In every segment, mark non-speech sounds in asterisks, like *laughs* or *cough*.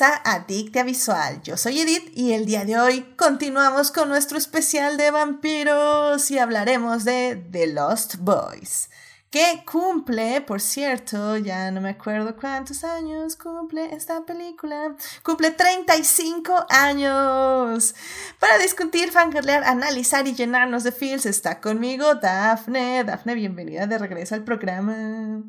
a Adictia Visual. Yo soy Edith y el día de hoy continuamos con nuestro especial de vampiros y hablaremos de The Lost Boys, que cumple, por cierto, ya no me acuerdo cuántos años cumple esta película, cumple 35 años. Para discutir, fangirlear, analizar y llenarnos de feels está conmigo Dafne. Dafne, bienvenida de regreso al programa.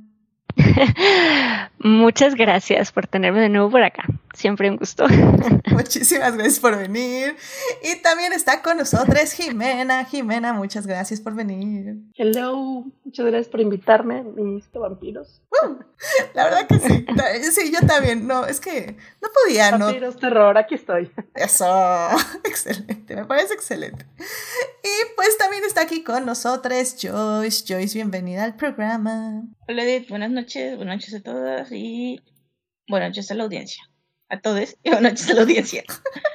*laughs* Muchas gracias por tenerme de nuevo por acá. Siempre un gusto. *laughs* Muchísimas gracias por venir. Y también está con nosotros Jimena. Jimena, muchas gracias por venir. Hello, muchas gracias por invitarme, mis vampiros. Uh, la verdad que sí. *laughs* Sí, yo también. No, es que no podía, ¿no? Vampiros, terror, aquí estoy. Eso, excelente, me parece excelente. Y pues también está aquí con nosotros Joyce. Joyce, bienvenida al programa. Hola Edith, buenas noches, buenas noches a todas y buenas noches a la audiencia a todos y buenas noches a la audiencia.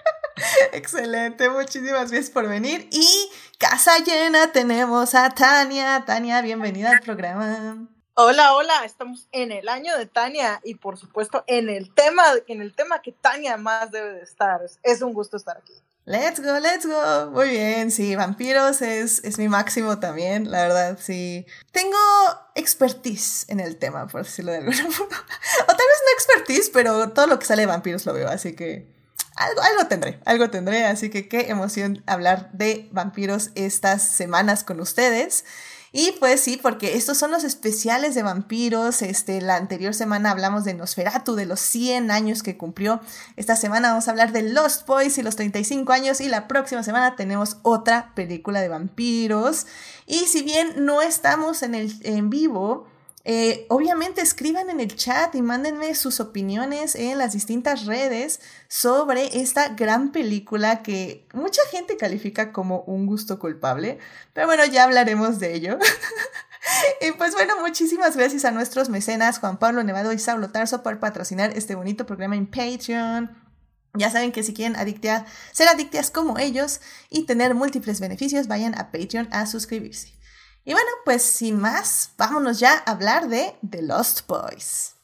*laughs* Excelente, muchísimas gracias por venir. Y casa llena tenemos a Tania. Tania, bienvenida al programa. Hola, hola, estamos en el año de Tania y por supuesto en el tema, en el tema que Tania más debe de estar. Es un gusto estar aquí. Let's go, let's go. Muy bien, sí, vampiros es, es mi máximo también, la verdad, sí. Tengo expertise en el tema, por decirlo de alguna *laughs* forma. O tal vez no expertise, pero todo lo que sale de vampiros lo veo, así que algo, algo tendré, algo tendré, así que qué emoción hablar de vampiros estas semanas con ustedes. Y pues sí, porque estos son los especiales de vampiros. Este, la anterior semana hablamos de Nosferatu, de los 100 años que cumplió. Esta semana vamos a hablar de Lost Boys y los 35 años. Y la próxima semana tenemos otra película de vampiros. Y si bien no estamos en, el, en vivo, eh, obviamente escriban en el chat y mándenme sus opiniones en las distintas redes sobre esta gran película que mucha gente califica como un gusto culpable, pero bueno, ya hablaremos de ello. *laughs* y pues bueno, muchísimas gracias a nuestros mecenas Juan Pablo Nevado y Saulo Tarso por patrocinar este bonito programa en Patreon. Ya saben que si quieren adictear, ser adictas como ellos y tener múltiples beneficios, vayan a Patreon a suscribirse. Y bueno, pues sin más, vámonos ya a hablar de The Lost Boys.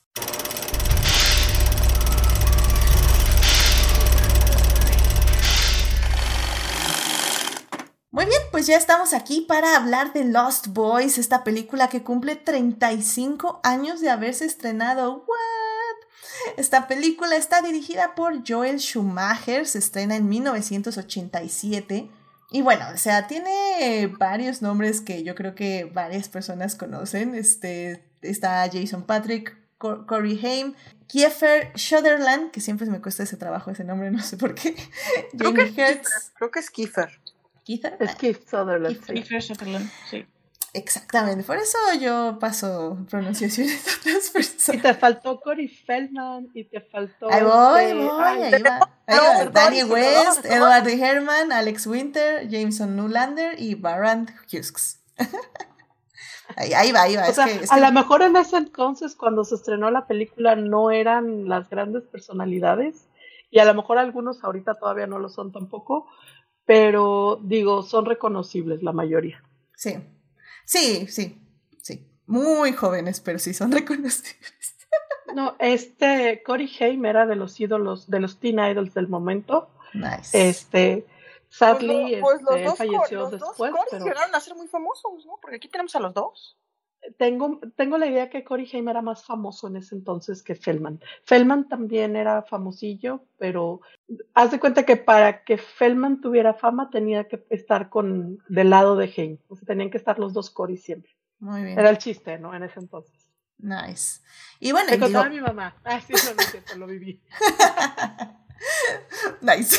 Muy bien, pues ya estamos aquí para hablar de Lost Boys, esta película que cumple 35 años de haberse estrenado. ¿What? Esta película está dirigida por Joel Schumacher, se estrena en 1987 y bueno, o sea, tiene varios nombres que yo creo que varias personas conocen. Este, está Jason Patrick, Corey Haim, Kiefer Sutherland, que siempre me cuesta ese trabajo, ese nombre, no sé por qué. Creo que, creo que es Kiefer. ¿Kiefer? Es Kiefer Sutherland. Kiefer Sutherland, sí. Exactamente, por eso yo paso pronunciaciones de otras personas. Y te faltó Cory Feldman, y te faltó. Ahí voy, este, voy, ahí va. Ahí Danny West, Edward Herman, Alex Winter, Jameson Newlander y Baran Hughes. *laughs* ahí, ahí, va, ahí va. a lo mejor en ese entonces, cuando se estrenó la película, no eran las grandes personalidades, y a lo mejor algunos ahorita todavía no lo son tampoco, pero digo, son reconocibles la mayoría. Sí. Sí, sí, sí. Muy jóvenes, pero sí son *laughs* reconocibles. No, este Corey Haim era de los ídolos, de los teen idols del momento. Nice. Este, sadly, pues, pues este, falleció los después. Dos pero... llegaron a ser muy famosos, ¿no? Porque aquí tenemos a los dos. Tengo, tengo la idea que Corey Haim era más famoso en ese entonces que Feldman. Feldman también era famosillo, pero haz de cuenta que para que Feldman tuviera fama tenía que estar con del lado de Haim. O sea, tenían que estar los dos Corey siempre. Muy bien. Era el chiste, ¿no? En ese entonces. Nice. Y bueno, Me contaba mi mamá. Ah, sí, no, lo viví. *laughs* nice.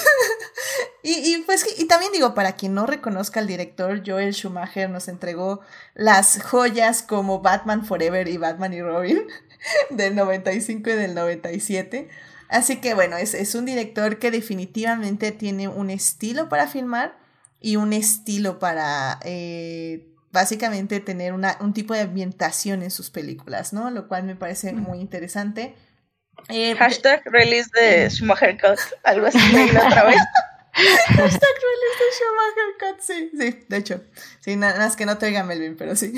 *laughs* y, pues, y también digo, para quien no reconozca al director, Joel Schumacher nos entregó las joyas como Batman Forever y Batman y Robin *laughs* del 95 y del 97. Así que bueno, es, es un director que definitivamente tiene un estilo para filmar y un estilo para eh, básicamente tener una, un tipo de ambientación en sus películas, ¿no? Lo cual me parece muy interesante. Eh, Hashtag release de Schumacher Cut, algo así *laughs* otra vez. Hashtag release de Schumacher Cut, sí, sí, de hecho. Sí, nada más que no te oiga Melvin, pero sí.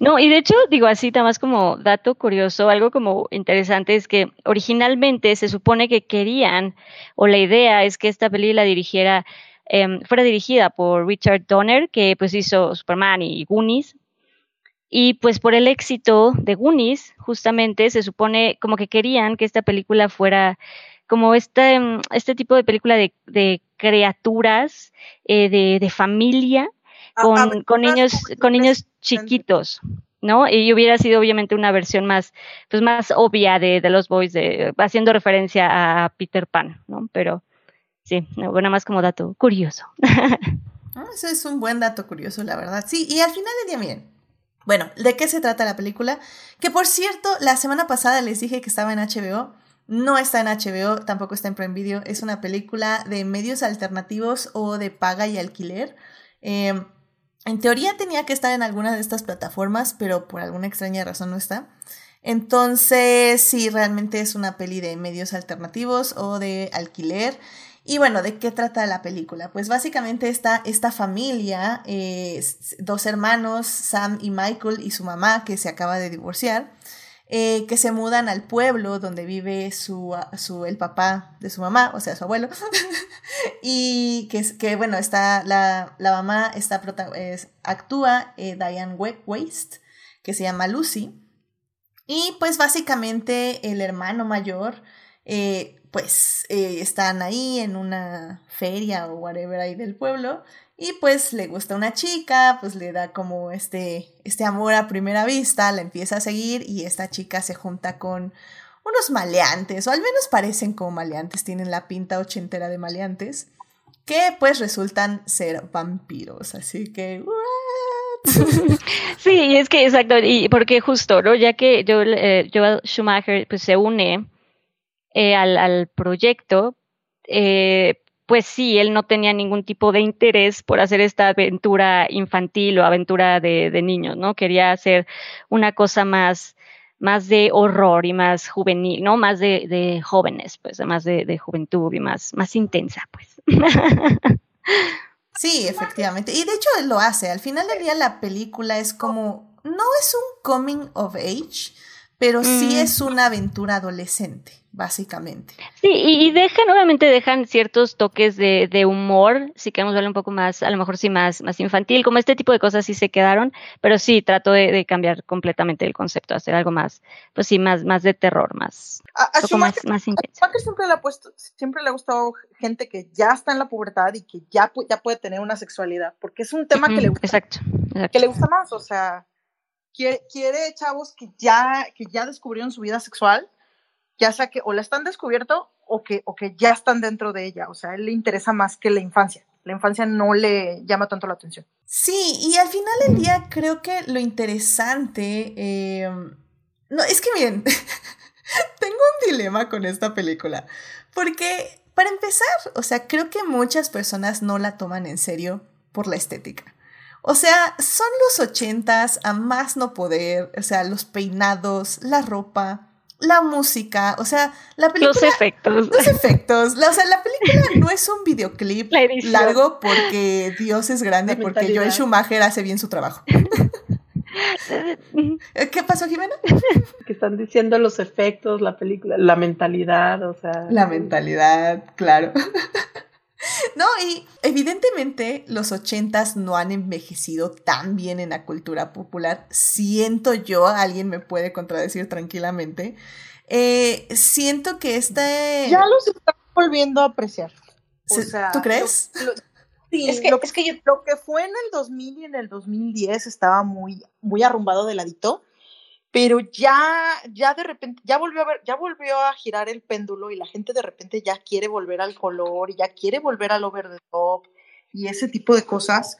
No, y de hecho, digo así, nada más como dato curioso, algo como interesante es que originalmente se supone que querían, o la idea es que esta peli la dirigiera, em, fuera dirigida por Richard Donner, que pues hizo Superman y Goonies. Y pues por el éxito de Goonies, justamente se supone como que querían que esta película fuera como este, em, este tipo de película de, de criaturas, eh, de, de familia, con, con niños, con niños chiquitos, ¿no? Y hubiera sido obviamente una versión más, pues más obvia de, de los boys, de, haciendo referencia a Peter Pan, ¿no? Pero sí, no, nada más como dato curioso. *laughs* Ah, Ese es un buen dato curioso, la verdad. Sí, y al final del día, miren. Bueno, ¿de qué se trata la película? Que por cierto, la semana pasada les dije que estaba en HBO. No está en HBO, tampoco está en Prime Video. Es una película de medios alternativos o de paga y alquiler. Eh, en teoría tenía que estar en alguna de estas plataformas, pero por alguna extraña razón no está. Entonces, sí, realmente es una peli de medios alternativos o de alquiler. Y bueno, ¿de qué trata la película? Pues básicamente está esta familia, eh, dos hermanos, Sam y Michael y su mamá, que se acaba de divorciar, eh, que se mudan al pueblo donde vive su, su, el papá de su mamá, o sea, su abuelo. *laughs* y que, que bueno, está, la, la mamá está actúa eh, Diane Waste, que se llama Lucy. Y pues básicamente el hermano mayor, pues eh, están ahí en una feria o whatever ahí del pueblo y pues le gusta una chica, pues le da como este, este amor a primera vista, la empieza a seguir y esta chica se junta con unos maleantes, o al menos parecen como maleantes, tienen la pinta ochentera de maleantes, que pues resultan ser vampiros, así que... ¿what? *laughs* Sí, es que exacto, y porque justo, ¿no? Ya que Joel, eh, Joel Schumacher pues se une eh, al, al proyecto, eh, pues sí, él no tenía ningún tipo de interés por hacer esta aventura infantil o aventura de, de niños, ¿no? Quería hacer una cosa más, más de horror y más juvenil, ¿no? Más de, de jóvenes, pues, más de, de juventud y más, más intensa, pues. *laughs* Sí, efectivamente. Y de hecho lo hace. Al final del día la película es como, no es un coming of age, pero sí Mm. es una aventura adolescente, básicamente. Sí, y, dejan, obviamente dejan ciertos toques de, de humor, si queremos verlo un poco más, a lo mejor sí más, más infantil, como este tipo de cosas sí se quedaron, pero sí trato de, de cambiar completamente el concepto, hacer algo más, pues sí, más, más de terror, más, A, a más, más intenso. Siempre le ha puesto, siempre le ha gustado gente que ya está en la pubertad y que ya, ya puede tener una sexualidad, porque es un tema que le gusta, Exacto, que exacto. le gusta más, o sea, quiere, quiere chavos que ya, que ya descubrieron su vida sexual, ya sea que o la están descubierto o que, o que ya están dentro de ella, o sea, a él le interesa más que la infancia, la infancia no le llama tanto la atención. Sí, y al final del día creo que lo interesante... eh, no, es que miren, *laughs* tengo un dilema con esta película, porque para empezar, o sea, creo que muchas personas no la toman en serio por la estética. O sea, son los ochentas a más no poder, o sea, los peinados, la ropa, la música, o sea, la película... Los efectos. Los *laughs* efectos, la- o sea, la película no es un videoclip La largo porque Dios es grande, La porque Joel. Schumacher hace bien su trabajo. *laughs* ¿Qué pasó, Jimena? *laughs* Que están diciendo los efectos, la película, la mentalidad, o sea. La mentalidad, claro. *laughs* No, y evidentemente los ochentas no han envejecido tan bien en la cultura popular. Siento yo, alguien me puede contradecir tranquilamente. Eh, siento que este... Ya los están volviendo a apreciar. O Se- sea, ¿Tú crees? lo- lo- sí, Es que- lo, que, es que yo- lo que fue en el 2000 y en el 2010 estaba muy, muy arrumbado de ladito, pero ya, ya de repente, ya volvió a ver, ya volvió a girar el péndulo y la gente de repente ya quiere volver al color y ya quiere volver al over the top y ese tipo de cosas,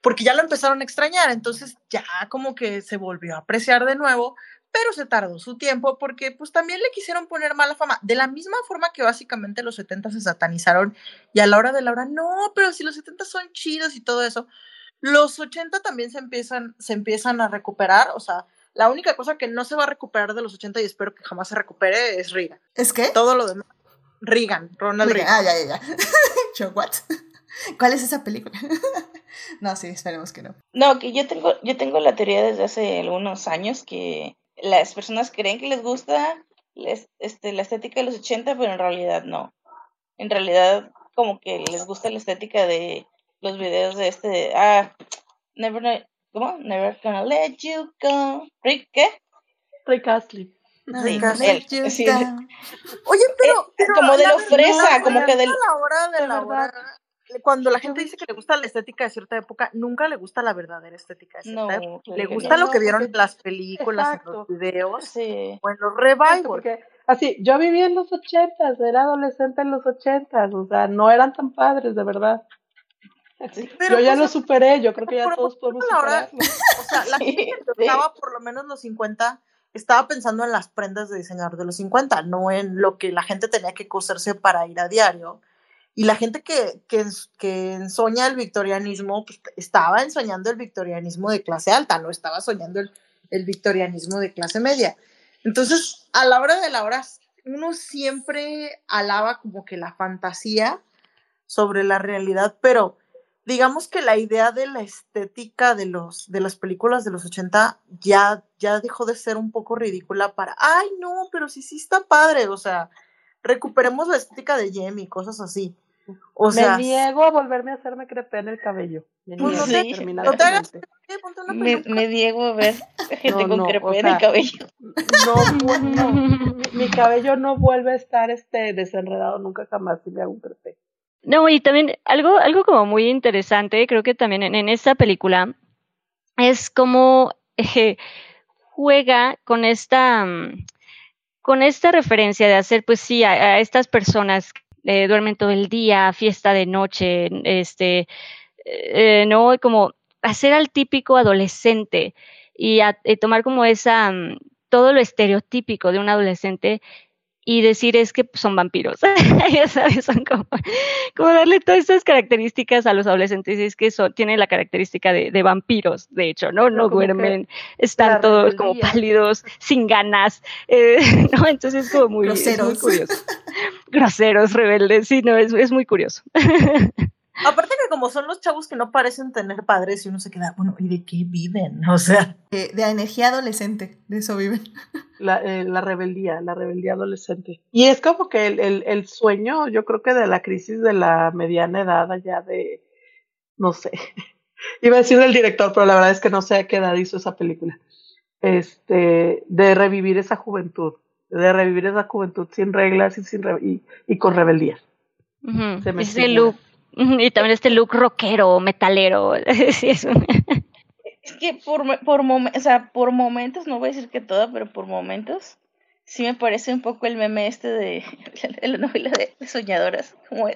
porque ya lo empezaron a extrañar, entonces ya como que se volvió a apreciar de nuevo, pero se tardó su tiempo porque pues también le quisieron poner mala fama, de la misma forma que básicamente los 70 se satanizaron y a la hora de la hora, no, pero si los 70 son chidos y todo eso, los 80 también se empiezan, se empiezan a recuperar, o sea, la única cosa que no se va a recuperar de los 80 y espero que jamás se recupere es Reagan. ¿Es qué? Todo lo demás, Reagan, Ronald Reagan. Ah, ya, ya, ya. *laughs* Yo, what? *laughs* ¿Cuál es esa película? *laughs* No, sí, esperemos que no. No, que yo tengo, yo tengo la teoría desde hace algunos años que las personas creen que les gusta les, este, la estética de los 80, pero en realidad no. En realidad, como que les gusta la estética de los videos de este, ah, Never, ¿cómo? Never gonna let you go. Rick, ¿qué? Rick Astley. Sí, él, sí. Oye, pero, pero como de la fresa, como que la hora de la hora, cuando la gente dice que le gusta la estética de cierta época, nunca le gusta la verdadera estética de cierta No, época. Le gusta no. lo que vieron en las películas, en los videos Sí. o en los revivals. porque así, yo viví en los ochentas, era adolescente en los ochentas, o sea, no eran tan padres, de verdad. *laughs* Pero, yo ya pues, lo superé, yo creo que ya todos podemos la hora-. *laughs* O sea, la gente que sí. estaba por lo menos los 50 estaba pensando en las prendas de diseñador de los 50, no en lo que la gente tenía que coserse para ir a diario. Y la gente que, que, que ensoña el victorianismo, pues, estaba ensoñando el victorianismo de clase alta, no estaba soñando el, el victorianismo de clase media. Entonces, a la hora de la hora, uno siempre alaba como que la fantasía sobre la realidad, pero digamos que la idea de la estética de, los, de las películas de los 80 ya, ya dejó de ser un poco ridícula para, ay, no, pero sí, sí está padre, o sea, recuperemos la estética de Jamie, cosas así. O sea, me niego a volverme a hacerme crepé en el cabello. Me niego no te- terminantemente. no te hagas- ponte una Me, peluca. me diego a ver *laughs* gente No, con no, crepé o en sea, el cabello. No, no, mi, *laughs* mi cabello no vuelve a estar este desenredado nunca jamás si me hago un crepé. No, y también algo, algo como muy interesante, creo que también en, en esta película, es como eh, juega con esta, mm, con esta referencia de hacer, pues sí, a, estas personas eh, duermen todo el día, fiesta de noche, este, eh, ¿no? Como hacer al típico adolescente y, y tomar como esa, mm, todo lo estereotípico de un adolescente y decir es que son vampiros. *laughs* ya sabes, son como, como darle todas estas características a los adolescentes es que son, tienen la característica de, de vampiros, de hecho, ¿no? No como duermen, están todos como pálidos, sin ganas, eh, *laughs* ¿no? Entonces es como muy, es muy curioso. Groseros, rebeldes, sí, no, es, es muy curioso. *laughs* Aparte que como son los chavos que no parecen tener padres y uno se queda, bueno, ¿y de qué viven? O sea, De, de energía adolescente, de eso viven. La, eh, la rebeldía, la rebeldía adolescente. Y es como que el, el, el sueño, yo creo que de la crisis de la mediana edad allá de, no sé, *laughs* iba a decir del director, pero la verdad es que no sé a qué edad hizo esa película. Este, de revivir esa juventud, de revivir esa juventud sin reglas y, sin re- y, y con rebeldía. Se me Ese look, *laughs* y también este look rockero, metalero, *laughs* sí, es Es que por, por, o sea, por momentos, no voy a decir que todo, pero por momentos, sí me parece un poco el meme este de, de *laughs* la novela de soñadoras, como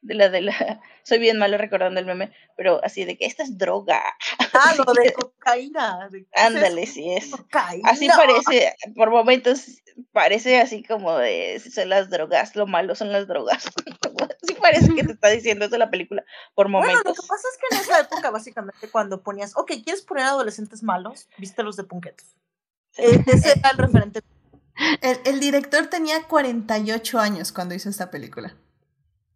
de la de la, *laughs* soy bien malo recordando el meme, pero así de que esta es droga, ah, lo de *laughs* cocaína. de- ¿qué es ándale, sí es. Cocaína. Así parece, por momentos parece así como de son las drogas, lo malo son las drogas. *laughs* sí parece que te está diciendo eso la película por Bueno, lo momentos. que pasa es que en esa época, básicamente, cuando ponías, ok, ¿quieres poner adolescentes malos? Viste los de Punquetos. Eh, ese era el referente. El, el director tenía 48 años cuando hizo esta película.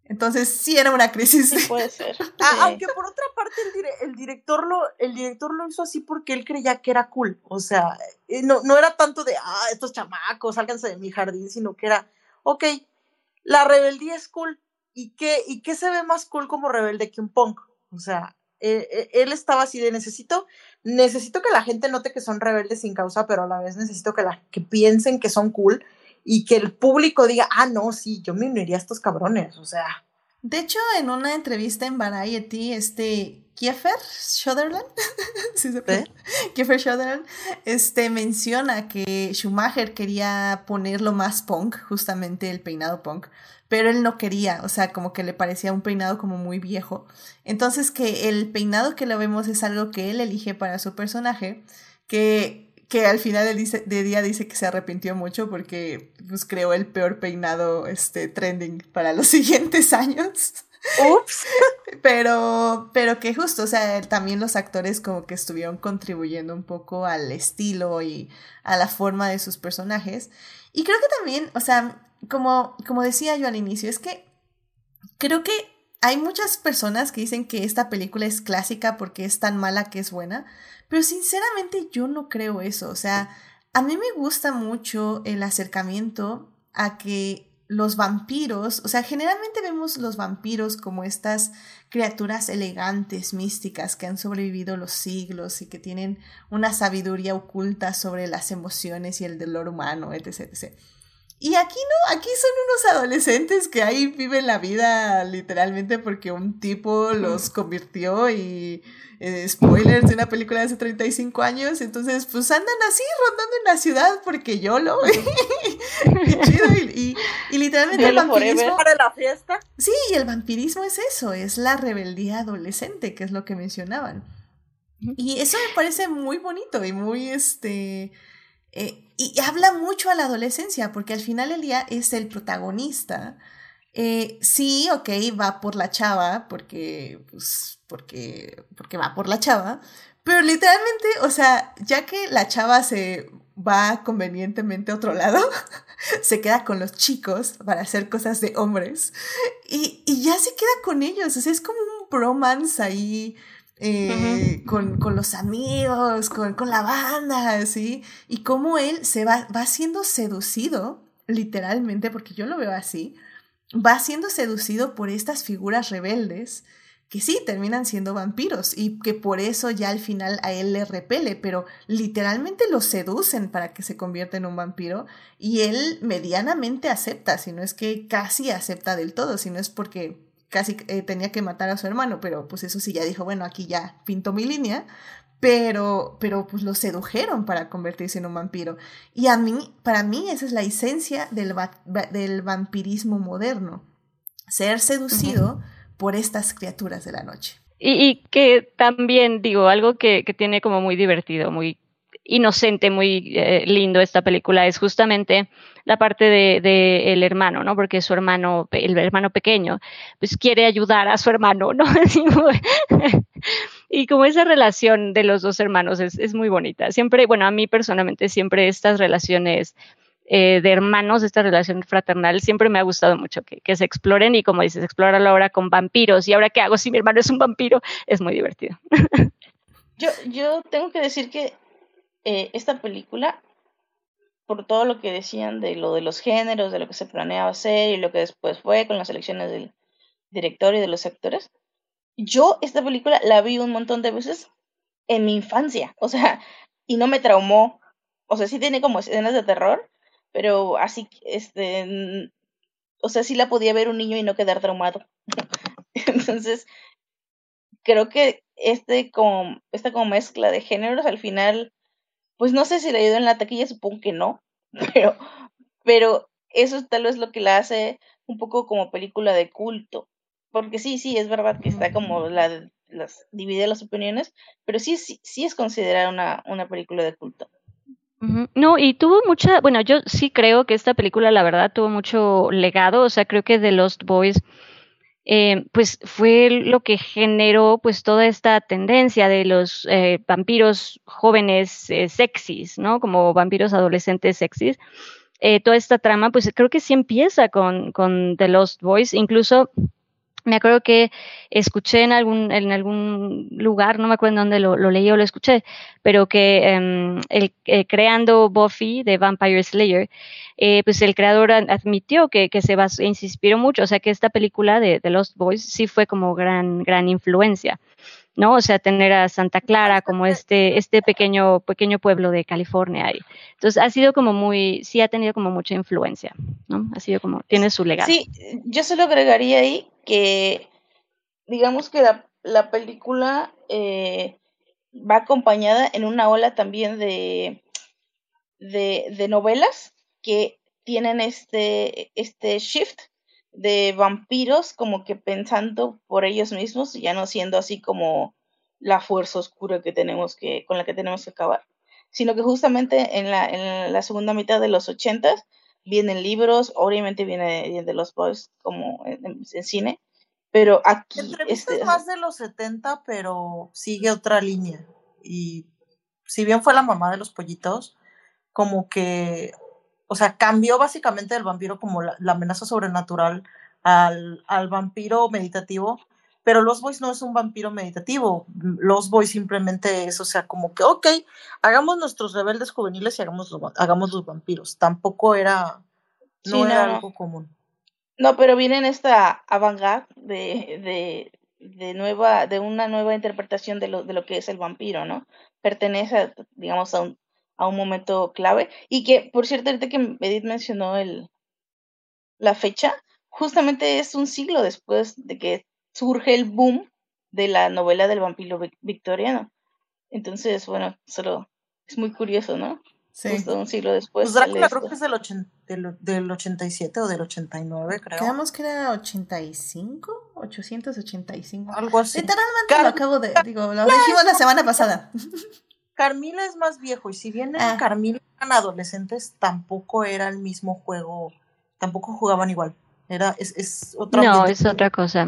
Entonces sí era una crisis. Sí puede ser. *laughs* Ah, sí. Aunque por otra parte el, dire- el director lo, el director lo hizo así porque él creía que era cool. O sea, eh, no, no era tanto de, ah, estos chamacos, sálganse de mi jardín, sino que era, ok, la rebeldía es cool. ¿Y qué, ¿Y qué se ve más cool como rebelde que un punk? O sea, eh, eh, él estaba así de necesito, necesito que la gente note que son rebeldes sin causa, pero a la vez necesito que, la, que piensen que son cool y que el público diga, ah, no, sí, yo me uniría a estos cabrones. O sea, De hecho, en una entrevista en Variety, este Kiefer Sutherland, *laughs* ¿sí se puede? Kiefer Sutherland, este menciona que Schumacher quería ponerlo más punk, justamente el peinado punk, pero él no quería, o sea, como que le parecía un peinado como muy viejo. Entonces que el peinado que lo vemos es algo que él elige para su personaje, que que al final del dice, de día dice que se arrepintió mucho porque pues creó el peor peinado este trending para los *laughs* siguientes años. ups. *laughs* Pero, pero que justo, o sea, también los actores como que estuvieron contribuyendo un poco al estilo y a la forma de sus personajes. Y creo que también, o sea, como, como decía yo al inicio, es que creo que hay muchas personas que dicen que esta película es clásica porque es tan mala que es buena, pero sinceramente yo no creo eso. O sea, a mí me gusta mucho el acercamiento a que los vampiros, o sea, generalmente vemos los vampiros como estas criaturas elegantes, místicas, que han sobrevivido los siglos y que tienen una sabiduría oculta sobre las emociones y el dolor humano, etc. etc. Y aquí no, aquí son unos adolescentes que ahí viven la vida literalmente porque un tipo los convirtió y eh, spoilers de una película de hace 35 años, entonces pues andan así rondando en la ciudad porque yo lo *laughs* y, y, literalmente el vampirismo para la fiesta. Sí, y el vampirismo es eso, es la rebeldía adolescente, que es lo que mencionaban. Y eso me parece muy bonito y muy este eh, y habla mucho a la adolescencia, porque al final del día es el protagonista. Eh, sí, ok, va por la chava, porque, pues, porque, porque va por la chava, pero literalmente, o sea, ya que la chava se va convenientemente a otro lado, *laughs* se queda con los chicos para hacer cosas de hombres y, y ya se queda con ellos, o sea, es como un bromance ahí eh, con, con, los amigos, con, con, la banda, ¿sí? Y cómo él se va, va siendo seducido, literalmente, porque yo lo veo así, va siendo seducido por estas figuras rebeldes que sí terminan siendo vampiros y que por eso ya al final a él le repele, pero literalmente lo seducen para que se convierta en un vampiro y él medianamente acepta, si no es que casi acepta del todo, si no es porque casi eh, tenía que matar a su hermano, pero pues eso sí, ya dijo, bueno, aquí ya pinto mi línea, pero, pero pues lo sedujeron para convertirse en un vampiro. Y a mí, para mí, esa es la esencia del, del vampirismo moderno, ser seducido por estas criaturas de la noche. Y, que también, digo, algo que, que, tiene como muy divertido, muy inocente, muy eh, lindo esta película es justamente la parte de, el hermano, ¿no? Porque su hermano, el hermano pequeño, pues quiere ayudar a su hermano, ¿no? *laughs* *laughs* y como esa relación de los dos hermanos es, muy bonita. Siempre, bueno, a mí personalmente siempre estas relaciones eh, de hermanos, esta relación fraternal, siempre me ha gustado mucho que, se exploren y como dices, explorarlo ahora con vampiros y ahora qué hago si mi hermano es un vampiro, es muy divertido. *laughs* yo, yo tengo que decir que eh, esta película, por todo lo que decían de lo de los géneros, de lo que se planeaba hacer y lo que después fue con las elecciones del director y de los actores, yo esta película la vi un montón de veces en mi infancia, o sea, *laughs* y no me traumó, o sea, sí tiene como escenas de terror, pero así, este, o sea, sí la podía ver un niño y no quedar traumado. *laughs* Entonces, creo que este como, esta como mezcla de géneros al final pues no sé si le ayudó en la taquilla, supongo que no, *laughs* pero, pero eso tal vez lo que la hace un poco como película de culto, porque sí, sí, es verdad que está como la, las divide las opiniones, pero sí, sí, sí es considerada una, una película de culto. No, y tuvo mucha, bueno, yo sí creo que esta película, la verdad, tuvo mucho legado, o sea, creo que The Lost Boys eh, pues fue lo que generó pues toda esta tendencia de los eh, vampiros jóvenes eh, sexys, ¿no? Como vampiros adolescentes sexys. toda esta trama, pues creo que sí empieza con, con The Lost Boys, incluso me acuerdo que escuché en algún, en algún lugar, no me acuerdo en dónde lo, leí o lo escuché, pero que em, el, eh, creando Buffy de Vampire Slayer, eh, pues el creador admitió que, que se, se inspiró mucho, o sea que esta película de, de Lost Boys sí fue como gran, gran influencia. ¿no? O sea, tener a Santa Clara como este, este pequeño, pequeño pueblo de California ahí. Entonces, ha sido como muy, sí ha tenido como mucha influencia, ¿no? Ha sido como, tiene su legado. Sí, yo solo agregaría ahí que, digamos que la, la película eh, va acompañada en una ola también de, de, de novelas que tienen este, este shift de vampiros como que pensando por ellos mismos, ya no siendo así como la fuerza oscura que tenemos que, con la que tenemos que acabar, sino que justamente en la, en la segunda mitad de los ochentas vienen libros, obviamente viene, de los boys como en, cine, pero aquí... Este, es más de los setenta, pero sigue otra línea. Y si bien fue la mamá de los pollitos, como que o sea, cambió básicamente el vampiro como la, amenaza sobrenatural al, al vampiro meditativo, pero Los Boys no es un vampiro meditativo. Los Boys simplemente es, o sea, como que, ok, hagamos nuestros rebeldes juveniles y hagamos, hagamos los vampiros. Tampoco era, no Sí, era no. algo común. No, pero viene en esta avant de, de, de nueva, de una nueva interpretación de lo, de lo que es el vampiro, ¿no? Pertenece, a, digamos, a un, a un momento clave. Y que, por cierto, ahorita que Edith mencionó el, la fecha, justamente es un siglo después de que surge el boom de la novela del vampiro vic- victoriano. Entonces, bueno, solo es muy curioso, ¿no? Sí. Justo un siglo después. Pues Drácula creo que es del, ochen- del, del 87 o del 89, creo. Quedamos que era 85, 885. Algo así. Literalmente Car- lo acabo de, digo, lo dijimos la semana pasada. *laughs* Carmila es más viejo y si bien Ah. Carmila eran adolescentes, tampoco era el mismo juego, tampoco jugaban igual. Era, es, es otro No, ambiente. es otra cosa.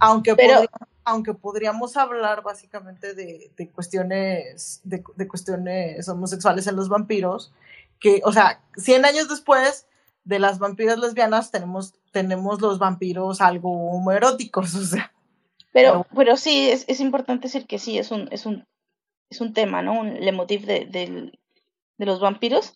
Aunque, Pero- podría- aunque podríamos hablar básicamente de, de cuestiones de, de cuestiones homosexuales en los vampiros, que, o sea, 100 años después de las vampiras lesbianas tenemos, tenemos los vampiros algo homoeróticos, *laughs* o sea. Pero, pero sí, es, es importante decir que sí, es un, es un, es un tema, ¿no? Un leitmotiv de, del- de los vampiros.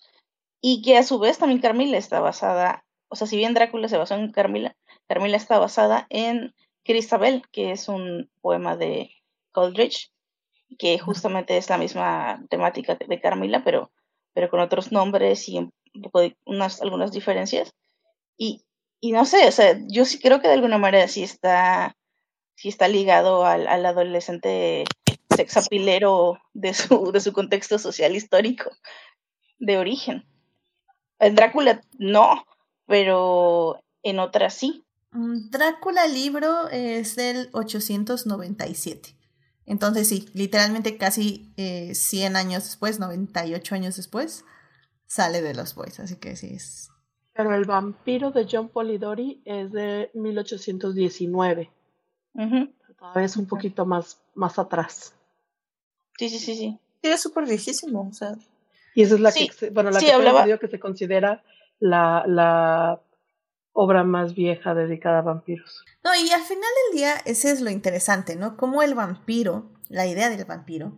Y que a su vez también Carmila está basada, o sea, si bien Drácula se basó en Carmila, Carmila está basada en Cristabel, que es un poema de Coleridge, que justamente es la misma temática de de Carmila, pero, pero con otros nombres y un poco de unas, algunas diferencias. Y, y no sé, o sea, yo sí creo que de alguna manera sí está sí está ligado al, al adolescente sexapilero de su, de su contexto social histórico de origen. En Drácula no, pero en otras sí. Mm, Drácula libro es del 897. Entonces sí, literalmente casi eh, 100 años después, 98 años después, sale de los boys. Así que sí es... Pero el vampiro de John Polidori es de 1819. Ujú. Todavía es un poquito más, más atrás. Sí, sí, sí, sí. Sí, es súper viejísimo, o sea. Y esa es la Sí, que, bueno, la sí, hablaba- que se considera la, la obra más vieja dedicada a vampiros. No, y al final del día, ese es lo interesante, ¿no? Cómo el vampiro, la idea del vampiro,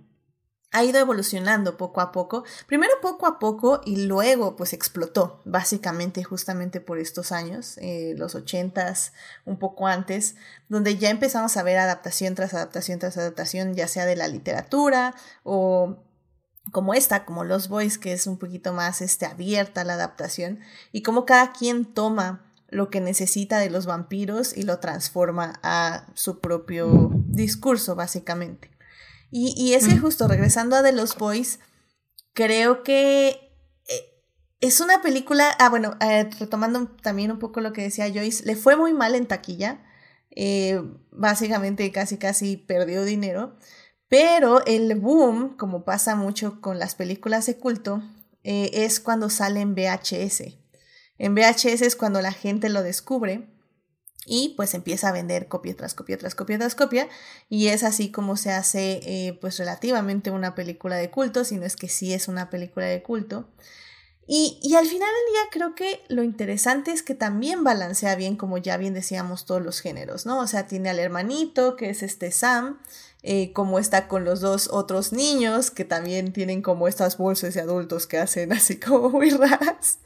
ha ido evolucionando poco a poco. Primero poco a poco y luego pues explotó, básicamente justamente por estos años, eh, los ochentas, un poco antes, donde ya empezamos a ver adaptación tras adaptación tras adaptación, ya sea de la literatura o como esta, como Los Boys, que es un poquito más este, abierta a la adaptación, y como cada quien toma lo que necesita de los vampiros y lo transforma a su propio discurso, básicamente. Y, y es que justo regresando a The Los Boys, creo que eh, es una película, ah bueno, eh, retomando también un poco lo que decía Joyce, le fue muy mal en taquilla, eh, básicamente casi casi perdió dinero, pero el boom, como pasa mucho con las películas de culto, eh, es cuando sale en VHS. En VHS es cuando la gente lo descubre y pues empieza a vender copia tras copia tras copia tras copia y es así como se hace eh, pues relativamente una película de culto, si no es que sí es una película de culto. Y, y al final del día creo que lo interesante es que también balancea bien, como ya bien decíamos, todos los géneros, ¿no? O sea, tiene al hermanito, que es este Sam, eh, como está con los dos otros niños, que también tienen como estas bolsas de adultos que hacen *laughs* así como muy raras,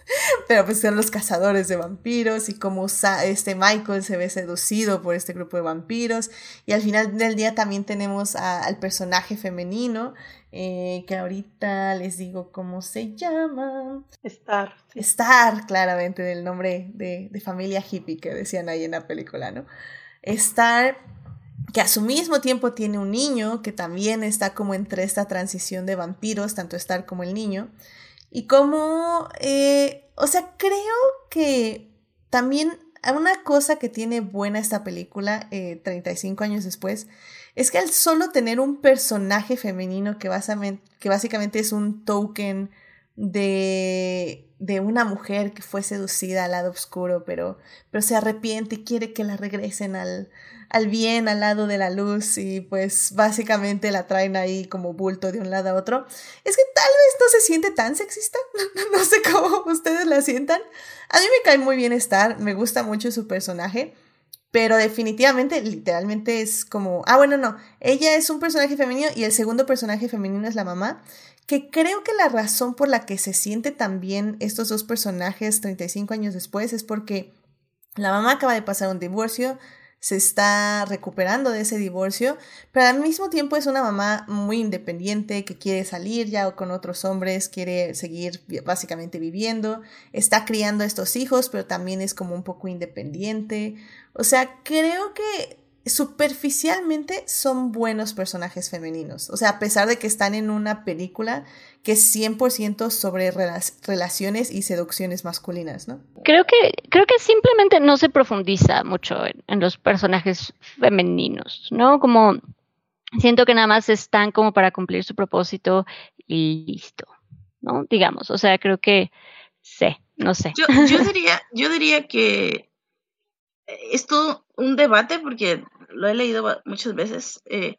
pero pues son los cazadores de vampiros y como Sa- este Michael se ve seducido por este grupo de vampiros. Y al final del día también tenemos a- al personaje femenino, eh, que ahorita les digo cómo se llama. Star. sí. Star, claramente, del nombre de, de familia hippie que decían ahí en la película, ¿no? Star, que a su mismo tiempo tiene un niño, que también está como entre esta transición de vampiros, tanto Star como el niño. Y como, eh, o sea, creo que también una cosa que tiene buena esta película, eh, 35 años después, es que al solo tener un personaje femenino que, que básicamente es un token de, de una mujer que fue seducida al lado oscuro, pero, pero se arrepiente y quiere que la regresen al, al bien, al lado de la luz, y pues básicamente la traen ahí como bulto de un lado a otro. Es que tal vez no se siente tan sexista, *laughs* no sé cómo ustedes la sientan. A mí me cae muy bien estar, me gusta mucho su personaje. Pero definitivamente, literalmente es como, ah, bueno, no, ella es un personaje femenino y el segundo personaje femenino es la mamá, que creo que la razón por la que se siente tan bien estos dos personajes 35 años después es porque la mamá acaba de pasar un divorcio, se está recuperando de ese divorcio, pero al mismo tiempo es una mamá muy independiente que quiere salir ya con otros hombres, quiere seguir básicamente viviendo, está criando a estos hijos, pero también es como un poco independiente. O sea, creo que superficialmente son buenos personajes femeninos. O sea, a pesar de que están en una película que es 100% sobre relaciones y seducciones masculinas, ¿no? Creo que, creo que simplemente no se profundiza mucho en, los personajes femeninos, ¿no? Como siento que nada más están como para cumplir su propósito y listo, ¿no? Digamos, o sea, creo que sé, no sé. Yo, yo diría, yo diría que es todo un debate porque lo he leído muchas veces eh,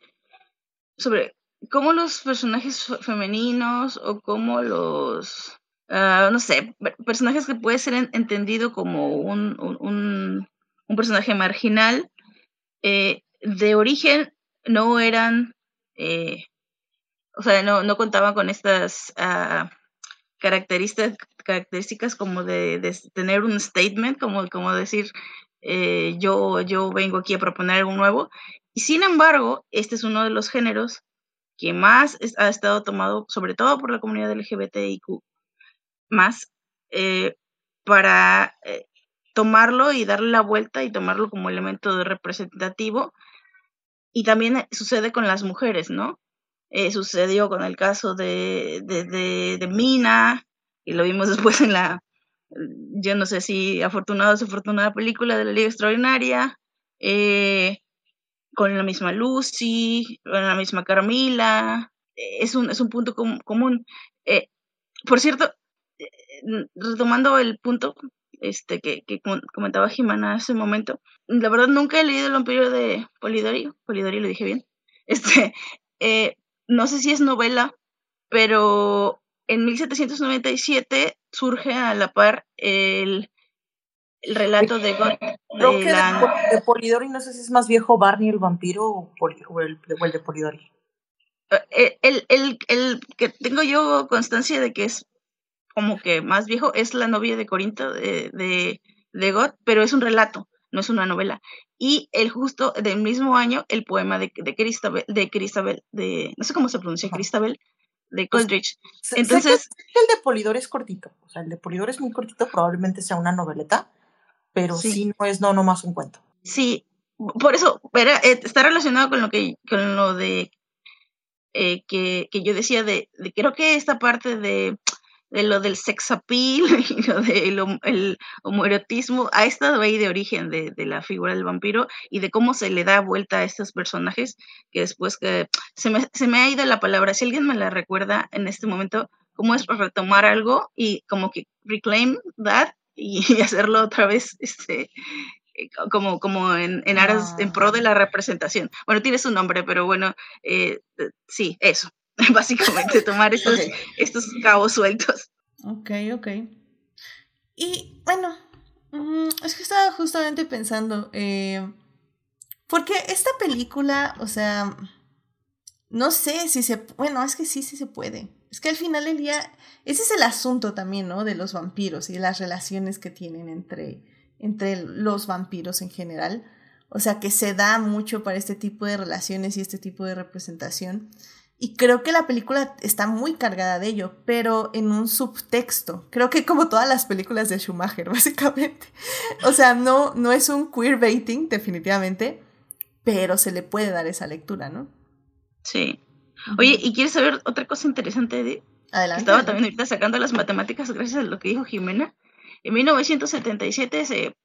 sobre cómo los personajes femeninos o cómo los, ah, no sé, personajes que puede ser entendido como un, un, un personaje marginal, eh, de origen no eran, eh, o sea, no, no contaban con estas uh, características, características como de, de, tener un statement, como, como decir, eh, yo, yo vengo aquí a proponer algo nuevo. Y sin embargo, este es uno de los géneros que más ha estado tomado, sobre todo por la comunidad LGBTIQ, más eh, para eh, tomarlo y darle la vuelta y tomarlo como elemento representativo. Y también sucede con las mujeres, ¿no? sucedió con el caso de, de, de, de Mina, y lo vimos *laughs* después en la yo no sé si afortunada o desafortunada película de la Liga Extraordinaria, eh, con la misma Lucy, con la misma Carmila, es un, es un punto común. Eh, por cierto, eh, retomando el punto este que, que comentaba Jimena hace un momento, la verdad nunca he leído El vampiro de Polidori, Polidori lo dije bien, *laughs* este, no sé si es novela, pero en 1797 surge a la par el, el relato de God. Creo que de, Polidori, no sé si es más viejo Barney el vampiro o, el, de Polidori. Eh, el, el, el, que tengo yo constancia de que es como que más viejo es la novia de Corinto de, de, de God, pero es un relato, no es una novela. Y el justo del mismo año, el poema de, de Cristabel, de Cristabel, de, no sé cómo se pronuncia, Cristabel, de pues, Coldridge. Entonces. el de Polidor es cortito. O sea, el de Polidor es muy cortito, probablemente sea una noveleta, pero sí, no es no nomás un cuento. Sí, por eso, eh, está relacionado con lo que, con lo de eh, que, que, yo decía de, de, creo que esta parte de de lo del sex appeal *laughs* y lo del el homoerotismo ha estado ahí de origen de, de, la figura del vampiro y de cómo se le da vuelta a estos personajes que después que se me, se me ha ido la palabra, si alguien me la recuerda en este momento, cómo es retomar algo y como que reclaim that y, *laughs* hacerlo otra vez este como, como en, en aras, en pro de la representación. Bueno, tiene su nombre, pero bueno, eh, sí, eso. *laughs* básicamente, tomar estos, estos cabos sueltos. Ok, ok. Y bueno, mm, es que estaba justamente pensando, eh, porque esta película, o sea, no sé si se, bueno, es que sí, sí se puede. Es que al final del día, ese es el asunto también, ¿no? De los vampiros y las relaciones que tienen entre, entre los vampiros en general. O sea, que se da mucho para este tipo de relaciones y este tipo de representación. Y creo que la película está muy cargada de ello, pero en un subtexto. Creo que como todas las películas de Schumacher, *laughs* básicamente. O sea, no, no es un queerbaiting, definitivamente, pero se le puede dar esa lectura, ¿no? Sí. Oye, ¿y quieres saber otra cosa interesante de... Adelante. Estaba también ahorita sacando las matemáticas gracias a lo que dijo Jimena. En 1977 se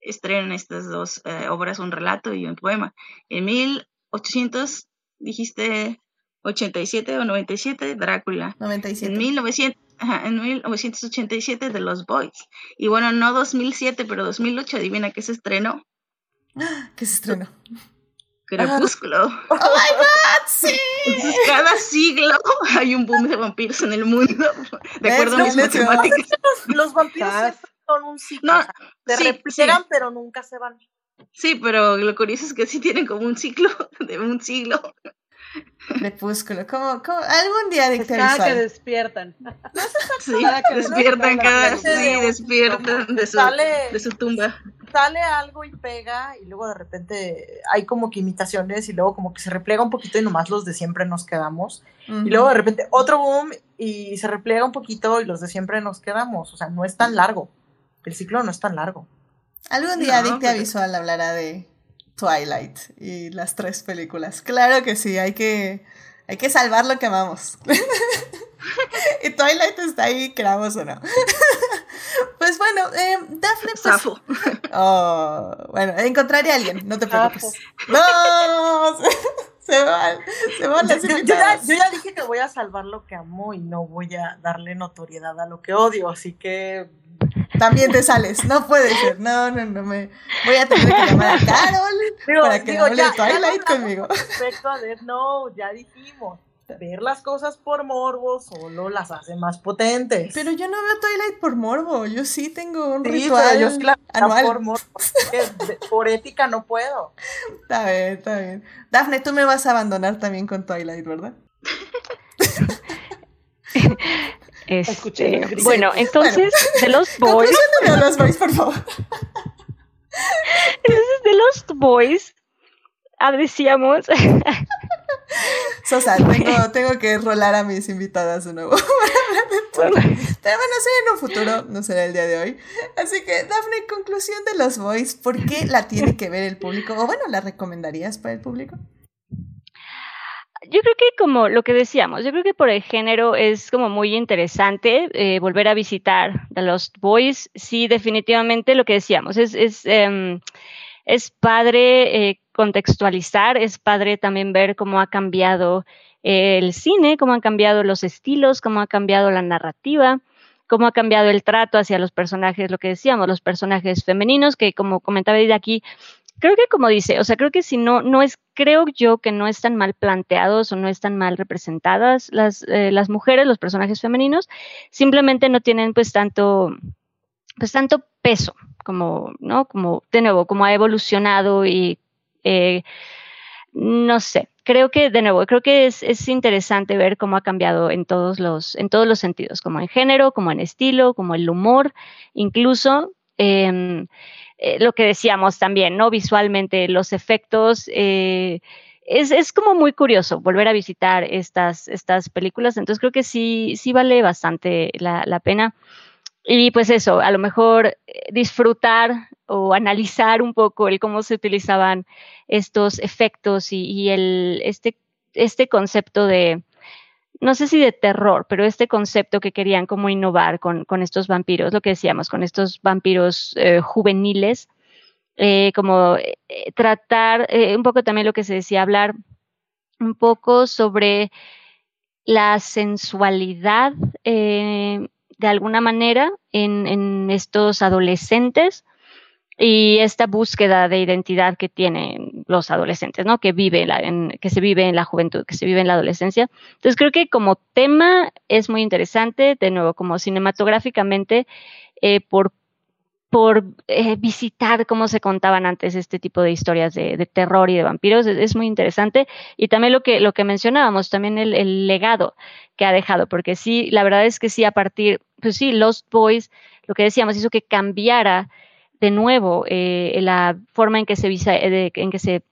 estrenan estas dos eh, obras, un relato y un poema. En 1800 dijiste 87 o 97, Drácula. 97. En 1900, Ajá, en 1987 de Los Boys. Y bueno, no 2007, pero 2008, adivina qué se estrenó. *gasps* ¿Qué se estrenó? Crepúsculo. ¡Oh, my God! ¡Sí! Entonces, cada siglo hay un boom de vampiros en el mundo, *laughs* de acuerdo a mis matemáticas. Los, los vampiros siempre son un ciclo. No, o sea, se sí, repliegan, sí. pero nunca se van. Sí, pero lo curioso es que sí tienen como un ciclo *laughs* de un siglo. Crepúsculo. ¿Cómo, cómo? Algún día dicté cada que despiertan. *laughs* Sí, Cada que despiertan cada, sí, de- despiertan de su, Sale- de su tumba. Sale algo y pega, y luego de repente hay como que imitaciones, y luego como que se repliega un poquito y nomás los de siempre nos quedamos. Y luego de repente otro boom y se repliega un poquito y los de siempre nos quedamos. O sea, no es tan largo. El ciclo no es tan largo. Algún día No, Dictia pero- Visual hablará de Twilight y las tres películas. Claro que sí, hay que, hay que salvar lo que amamos. *laughs* y Twilight está ahí, queramos o no. *laughs* pues bueno, eh, Daphne, pues... Safo. *laughs* Oh, bueno, encontraré a alguien, no te preocupes. No, se, van, se van las yo- yo ya, invitadas. yo ya dije que voy a salvar lo que amo y no voy a darle notoriedad a lo que odio, así que También te sales, no puede ser, no, no, no, me voy a tener que llamar a Carol digo, para que digo, de ya, Twilight conmigo. con respecto a Death Note, ya dijimos, ver las cosas por morbo solo las hace más potentes. Pero yo no veo Twilight por morbo, yo sí tengo un Sí, ritual pero yo la veo anual. por morbo, por ética no puedo. Está bien, está bien. Dafne, tú me vas a abandonar también con Twilight, ¿verdad? *laughs* Este, Escuché los bueno, entonces, de los *laughs* Boys, de los boys, por favor. *laughs* entonces de los Boys, ah, decíamos, *laughs* Sosa, tengo, tengo que rolar a mis invitadas de nuevo. Pero bueno, será en un futuro, no será el día de hoy. Así que, Dafne, conclusión de los boys, ¿por qué la tiene que ver el público? O bueno, ¿la recomendarías para el público? Yo creo que como lo que decíamos, yo creo que por el género es como muy interesante eh, volver a visitar The Lost Boys. Sí, definitivamente lo que decíamos, es, es, em, es padre eh, contextualizar, es padre también ver cómo ha cambiado eh, el cine, cómo han cambiado los estilos, cómo ha cambiado la narrativa, cómo ha cambiado el trato hacia los personajes, lo que decíamos, los personajes femeninos, que como comentaba de aquí, creo que como dice, o sea, creo que si no, no es, creo yo que no están mal planteados o no están mal representadas las, eh, las mujeres, los personajes femeninos, simplemente no tienen pues tanto, pues tanto peso, como, ¿no? Como, de nuevo, como ha evolucionado y, eh, no sé, creo que, de nuevo, creo que es, es interesante ver cómo ha cambiado en todos los, en todos los sentidos, como en género, como en estilo, como el humor, incluso. em, eh, lo que decíamos también, ¿no? Visualmente, los efectos. eh, es, es como muy curioso volver a visitar estas, estas películas. Entonces creo que sí, sí vale bastante la, la pena. Y pues eso, a lo mejor eh, disfrutar o analizar un poco el cómo se utilizaban estos efectos y, y el, este, este concepto de, no sé si de terror, pero este concepto que querían como innovar con, con estos vampiros, lo que decíamos, con estos vampiros eh, juveniles, eh, como eh, tratar un poco también lo que se decía, hablar un poco sobre la sensualidad de alguna manera en, en estos adolescentes y esta búsqueda de identidad que tienen los adolescentes, ¿no? Que vive en, que se vive en la juventud, que se vive en la adolescencia. Entonces creo que como tema es muy interesante, de nuevo, como cinematográficamente, eh, por por eh, visitar cómo se contaban antes este tipo de historias de, de terror y de vampiros. Es, es, muy interesante. Y también lo que, lo que mencionábamos, también el, el, legado que ha dejado, porque sí, la verdad es que sí, a partir, pues sí, Lost Boys, lo que decíamos, hizo que cambiara de nuevo eh, la forma en que se, visa, eh, en que se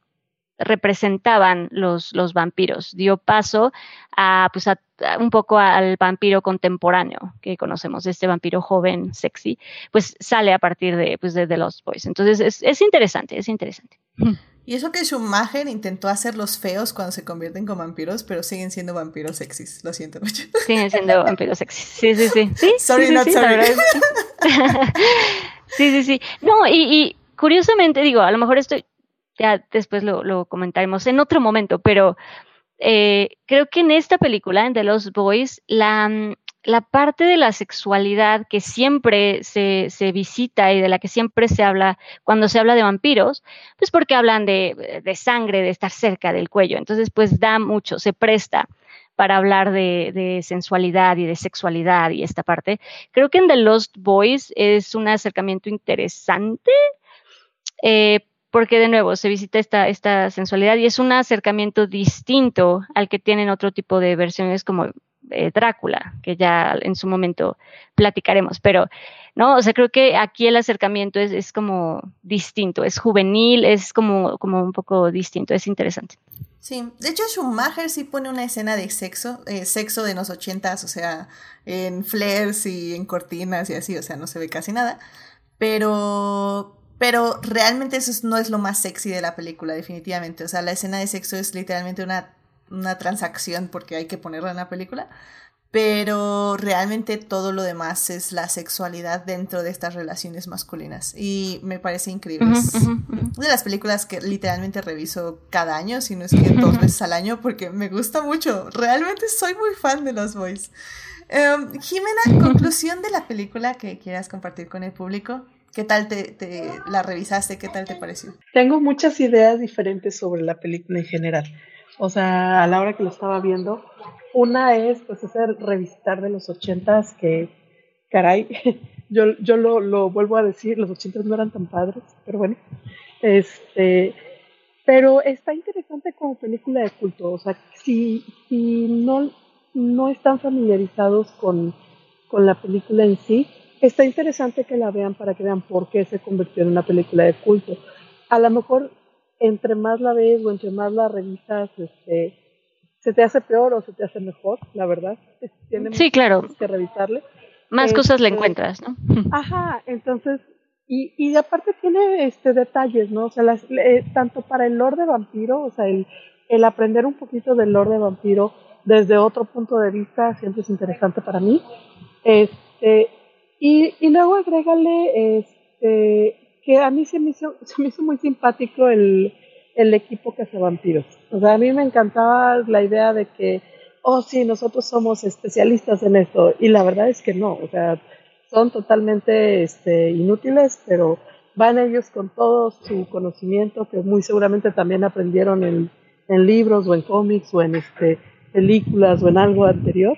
representaban los, los vampiros. Dio paso a, pues a, a un poco al vampiro contemporáneo que conocemos, este vampiro joven, sexy, pues sale a partir de, pues de Lost Boys. Entonces es, es interesante, es interesante. Y eso que Schumacher intentó hacerlos feos cuando se convierten con vampiros, pero siguen siendo vampiros sexys. Lo siento mucho. Siguen siendo vampiros sexys. Sí, sí, sí. ¿Sí? Sorry, sí, not sí, sorry. *laughs* Sí, sí, sí. No, y, y, curiosamente, digo, a lo mejor esto ya después lo, lo comentaremos en otro momento, pero eh, creo que en esta película, en The Lost Boys, la, la parte de la sexualidad que siempre se, se, visita y de la que siempre se habla cuando se habla de vampiros, pues porque hablan de, de, sangre, de estar cerca del cuello. Entonces, pues da mucho, se presta para hablar de, sensualidad y de sexualidad y esta parte. Creo que en The Lost Boys es un acercamiento interesante. Eh, porque de nuevo se visita esta, esta sensualidad y es un acercamiento distinto al que tienen otro tipo de versiones como eh, Drácula, que ya en su momento platicaremos, pero no, o sea, creo que aquí el acercamiento es, como distinto, es juvenil, es como un poco distinto, es interesante. Sí, de hecho Schumacher sí pone una escena de sexo, eh, sexo de los ochentas, o sea, en flares y en cortinas y así, o sea, no se ve casi nada, pero pero realmente eso no es lo más sexy de la película, definitivamente. O sea, la escena de sexo es literalmente una, una transacción porque hay que ponerla en la película. Pero realmente todo lo demás es la sexualidad dentro de estas relaciones masculinas. Y me parece increíble. es de las películas que literalmente reviso cada año, si no es que dos veces al año, porque me gusta mucho. Realmente soy muy fan de los boys. Um, Jimena, conclusión de la película que quieras compartir con el público. ¿Qué tal te, la revisaste? ¿Qué tal te pareció? Tengo muchas ideas diferentes sobre la película en general. O sea, a la hora que lo estaba viendo, una es pues ese revisitar de los ochentas que, caray, *laughs* yo, yo lo, lo vuelvo a decir, los ochentas no eran tan padres, pero bueno. Este, pero está interesante como película de culto. O sea, si, si no, no están familiarizados con, con la película en sí, está interesante que la vean para que vean por qué se convirtió en una película de culto. A lo mejor entre más la ves o entre más la revisas, este, se te hace peor o se te hace mejor, la verdad. sí, claro. Que revisarle. Más cosas le este, encuentras, ¿no? *laughs* Ajá, entonces, y, y aparte tiene este detalles, ¿no? O sea, las, tanto para el lore de vampiro, o sea, el, el aprender un poquito del lore de vampiro desde otro punto de vista siempre es interesante para mí. Este, y, y luego agrégale este, que a mí se me hizo, *laughs* se me hizo muy simpático el, el equipo que hace vampiros. O sea, a mí me encantaba la idea de que, oh sí, nosotros somos especialistas en esto. Y la verdad es que no, o sea, son totalmente este, inútiles, pero van ellos con todo su conocimiento que muy seguramente también aprendieron en, en libros o en cómics o en este, películas o en algo anterior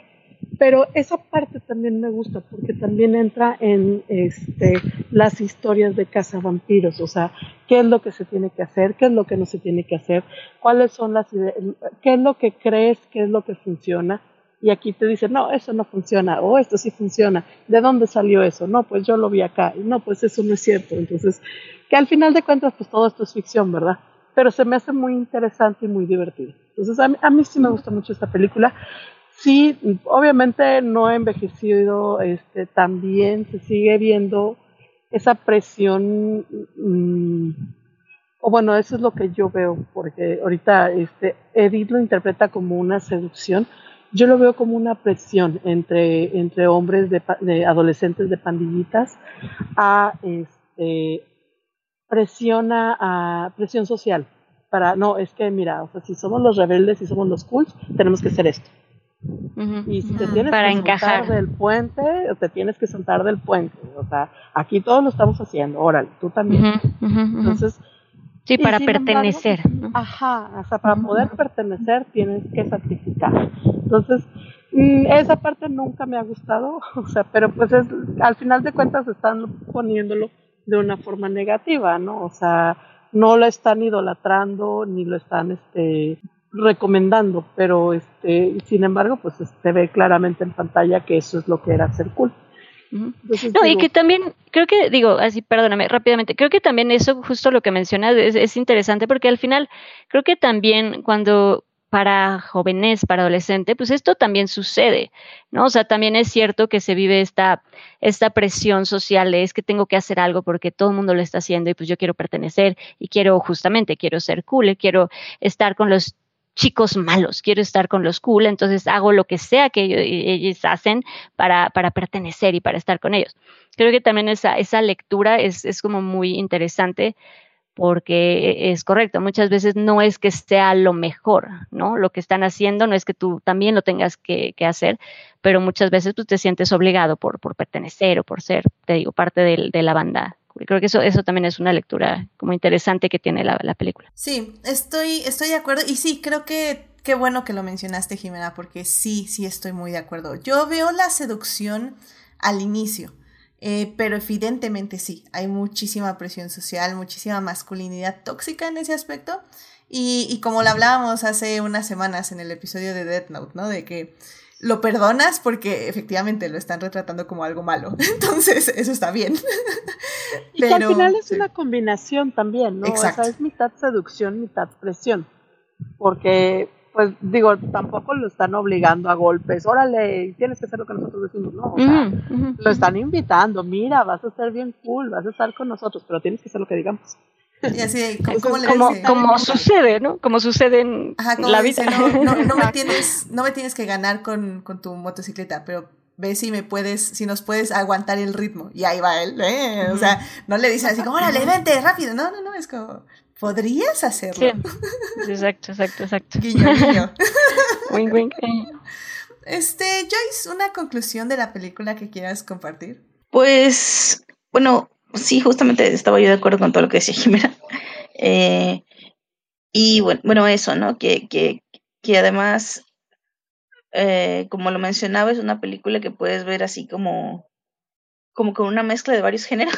pero esa parte también me gusta porque también entra en este, las historias de cazavampiros, o sea, qué es lo que se tiene que hacer, qué es lo que no se tiene que hacer, cuáles son las ideas, qué es lo que crees, qué es lo que funciona. Y aquí te dicen, no, eso no funciona, o esto sí funciona. ¿De dónde salió eso? No, pues yo lo vi acá. Y no, pues eso no es cierto. Entonces, que al final de cuentas, pues todo esto es ficción, ¿verdad? Pero se me hace muy interesante y muy divertido. Entonces, a mí, a mí sí me gusta mucho esta película. Sí, obviamente no ha envejecido este, también, se sigue viendo esa presión, mm, o bueno, eso es lo que yo veo, porque ahorita este, Edith lo interpreta como una seducción, yo lo veo como una presión entre, entre hombres de, adolescentes de pandillitas a este, presión a, presión social para no es que mira o sea si somos los rebeldes y somos los cools tenemos que hacer esto y si te tienes que encajar. del puente, te tienes que sentar del puente. O sea, aquí todos lo estamos haciendo, órale, tú también. Entonces. Sí, para pertenecer. ajá, o sea, para poder pertenecer tienes que sacrificar. Entonces, mm, esa parte nunca me ha gustado, *laughs* o sea, pero pues es, al final de cuentas están poniéndolo de una forma negativa, ¿no? O sea, no lo están idolatrando ni lo están este recomendando, pero este, sin embargo, pues se ve claramente en pantalla que eso es lo que era ser cool. no, y que también, creo que, digo, así, perdóname, rápidamente, creo que también eso, justo lo que mencionas, es, interesante porque al final, creo que también cuando para jóvenes, para adolescentes, pues esto también sucede, ¿no? O sea, también es cierto que se vive esta, esta presión social, es que tengo que hacer algo porque todo el mundo lo está haciendo y pues yo quiero pertenecer y quiero justamente, quiero ser cool, quiero estar con los chicos malos, quiero estar con los cool, entonces hago lo que sea que ellos, hacen para, para, pertenecer y para estar con ellos. Creo que también esa, esa lectura es, es como muy interesante porque es correcto, muchas veces no es que sea lo mejor, ¿no? Lo que están haciendo no es que tú también lo tengas que, hacer, pero muchas veces tú te sientes obligado por, por pertenecer o por ser, te digo, parte de, la banda. Creo que eso, eso también es una lectura como interesante que tiene la, la película. Sí, estoy, estoy de acuerdo y sí, creo que qué bueno que lo mencionaste, Jimena, porque sí, sí estoy muy de acuerdo. Yo veo la seducción al inicio eh, pero evidentemente sí, hay muchísima presión social, muchísima masculinidad tóxica en ese aspecto. Y, y como lo hablábamos hace unas semanas en el episodio de Death Note, ¿no? De que lo perdonas porque efectivamente lo están retratando como algo malo. *laughs* Entonces, eso está bien. y que al final es una combinación también, ¿no? Exacto. O sea, es mitad seducción, mitad presión. Porque pues digo, tampoco lo están obligando a golpes, órale, tienes que hacer lo que nosotros decimos, no, o sea, lo están invitando, mira, vas a estar bien cool, vas a estar con nosotros, pero tienes que hacer lo que digamos. Y así, *laughs* como, sucede, ¿no? Como sucede en la vida. no, no, me tienes, no me tienes que ganar con, con tu motocicleta, pero ve si me puedes, si nos puedes aguantar el ritmo. Y ahí va él, ¿eh? O sea, no le dicen así como, órale, vente, rápido. No, no, no, es como, podrías hacerlo. Exacto, exacto, exacto. Guiño, guiño. *laughs* wing, wing. Este, Joyce, ¿una conclusión de la película que quieras compartir? Pues, bueno, sí, justamente estaba yo de acuerdo con todo lo que decía Jimena. *laughs* Eh, y bueno, bueno, eso, ¿no? Que, que, que además, eh, como lo mencionaba, es una película que puedes ver así como, como con una mezcla de varios *laughs* géneros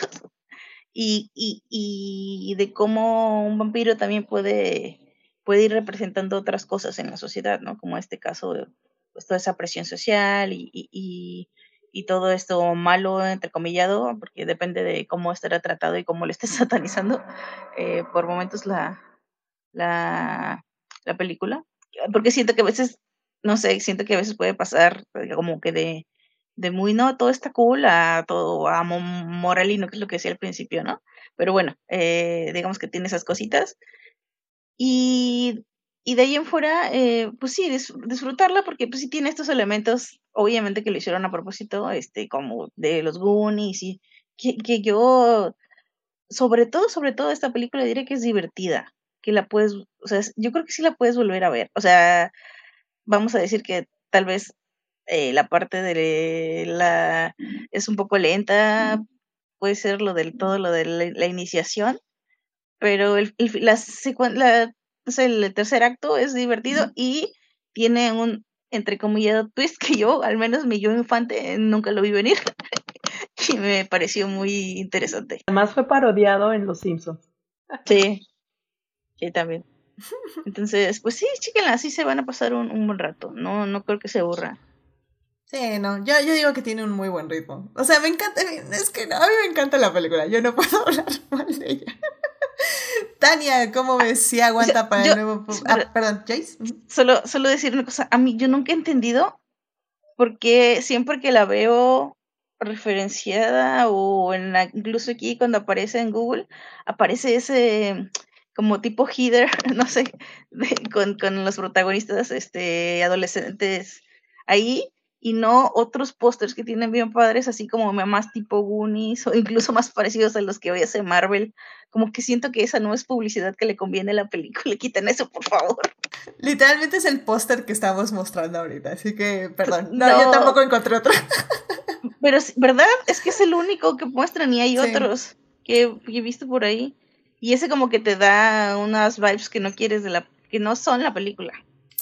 y, y, y de cómo un vampiro también puede, puede ir representando otras cosas en la sociedad, ¿no? Como este caso, pues toda esa presión social y, y, y todo esto malo, entrecomillado, porque depende de cómo estará tratado y cómo le esté *laughs* satanizando eh, por momentos la, la, la película. Porque siento que a veces, no sé, siento que a veces puede pasar como que de de muy, no, todo está cool a todo, a moralino, que es lo que decía al principio, ¿no? Pero bueno, eh, digamos que tiene esas cositas. Y, y de ahí en fuera, eh, pues sí, disfrutarla porque pues sí tiene estos elementos, obviamente que lo hicieron a propósito, este, como de los Goonies y que, yo, sobre todo, sobre todo esta película diré que es divertida, que la puedes, o sea, yo creo que sí la puedes volver a ver, o sea, vamos a decir que tal vez eh, la parte de la es un poco lenta, puede ser lo del todo lo de la, iniciación, pero el, el la, la el tercer acto es divertido y tiene un entrecomillado twist que yo, al menos mi yo infante, nunca lo vi venir *laughs* y me pareció muy interesante. Además fue parodiado en Los Simpsons. Sí, sí, también. *laughs* Entonces, pues sí, chíquenla, así se van a pasar un, un buen rato. No, no creo que se aburra. Sí, no, yo, yo digo que tiene un muy buen ritmo. O sea, me encanta, es que a mí me encanta la película, yo no puedo *laughs* hablar mal de ella. Tania, ¿cómo ves si aguanta para el nuevo... Ah, perdón, Jace. Solo, solo decir una cosa, a mí yo nunca he entendido porque siempre que la veo referenciada o en la, incluso aquí cuando aparece en Google, aparece ese como tipo header, *laughs* no sé, con, con los protagonistas este, adolescentes ahí y no otros pósters que tienen bien padres, así como más tipo Goonies o incluso más parecidos a los que hoy hace Marvel. Como que siento que esa no es publicidad que le conviene a la película. *laughs* Quiten eso, por favor. Literalmente es el póster que estamos mostrando ahorita, así que, perdón. No, yo tampoco encontré otro. *laughs* Pero, ¿verdad? Es que es el único que muestran y hay otros que, he visto por ahí. Y ese como que te da unas vibes que no quieres de la que no son la película.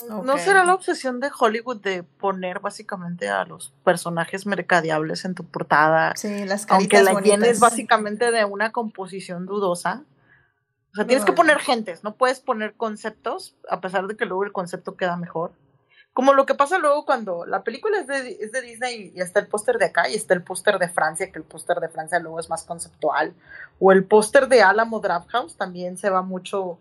¿No será la obsesión de Hollywood de poner básicamente a los personajes mercadeables en tu portada? Sí, las Aunque la tienes básicamente de una composición dudosa. O sea, tienes que poner gentes, no puedes poner conceptos, a pesar de que luego el concepto queda mejor. Como lo que pasa luego cuando la película es de, es de Disney y está el póster de acá y está el póster de Francia, que el póster de Francia luego es más conceptual. O el póster de Alamo Draft House también se va mucho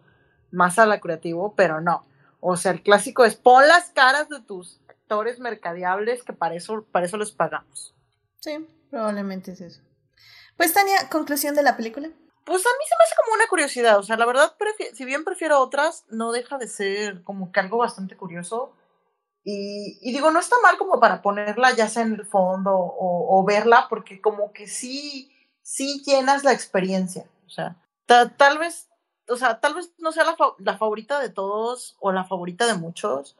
más a la creativo, pero no o sea, el clásico es pon las caras de tus actores mercadeables que para eso, para eso les pagamos. Sí, probablemente es eso. Pues Tania, conclusión de la película. Pues a mí se me hace como una curiosidad, o sea, la verdad, si bien prefiero otras, no deja de ser como que algo bastante curioso. Y, y digo, no está mal como para ponerla ya sea en el fondo o, o verla, porque como que sí, sí llenas la experiencia. O sea, tal vez o sea, tal vez no sea la, la favorita de todos o la favorita de muchos,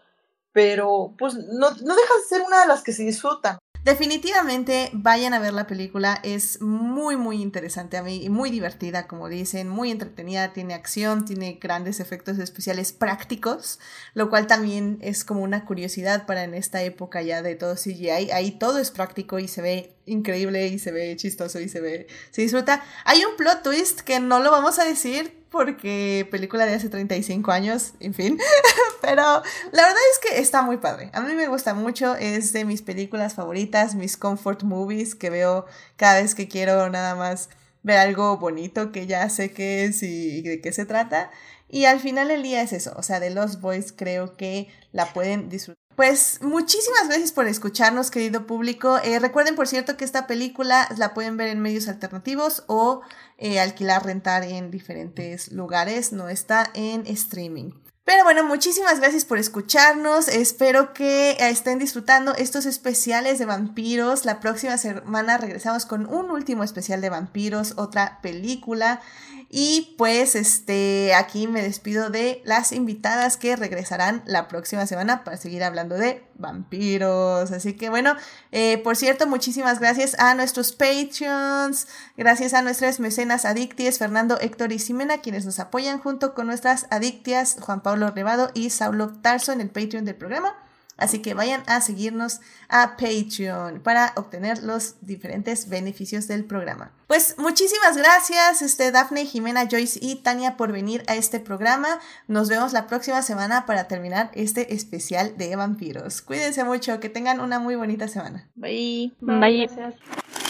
pero pues no, no deja de ser una de las que se disfrutan. Definitivamente vayan a ver la película, es muy muy interesante a mí y muy divertida, como dicen, muy entretenida, tiene acción, tiene grandes efectos especiales prácticos, lo cual también es como una curiosidad para en esta época ya de todo CGI, ahí todo es práctico y se ve increíble y se ve chistoso y se ve, se disfruta. Hay un plot twist que no lo vamos a decir porque película de hace 35 años, en fin. *laughs* Pero la verdad es que está muy padre. A mí me gusta mucho, es de mis películas favoritas, mis comfort movies que veo cada vez que quiero nada más ver algo bonito que ya sé qué es y de qué se trata. Y al final del día es eso, o sea, de Los Boys creo que la pueden disfrutar. Pues muchísimas gracias por escucharnos, querido público. Eh, recuerden, por cierto, que esta película la pueden ver en medios alternativos o eh, alquilar, rentar en diferentes lugares. No está en streaming. Pero bueno, muchísimas gracias por escucharnos. Espero que estén disfrutando estos especiales de vampiros. La próxima semana regresamos con un último especial de vampiros, otra película. Y pues este aquí me despido de las invitadas que regresarán la próxima semana para seguir hablando de vampiros. Así que bueno, eh, por cierto, muchísimas gracias a nuestros Patreons, gracias a nuestras mecenas adicties, Fernando, Héctor y Ximena, quienes nos apoyan junto con nuestras adictias, Juan Pablo Revado y Saulo Tarso en el Patreon del programa. Así que vayan a seguirnos a Patreon para obtener los diferentes beneficios del programa. Pues muchísimas gracias, este, Daphne, Jimena, Joyce y Tania por venir a este programa. Nos vemos la próxima semana para terminar este especial de vampiros. Cuídense mucho, que tengan una muy bonita semana. Bye. Bye. Gracias.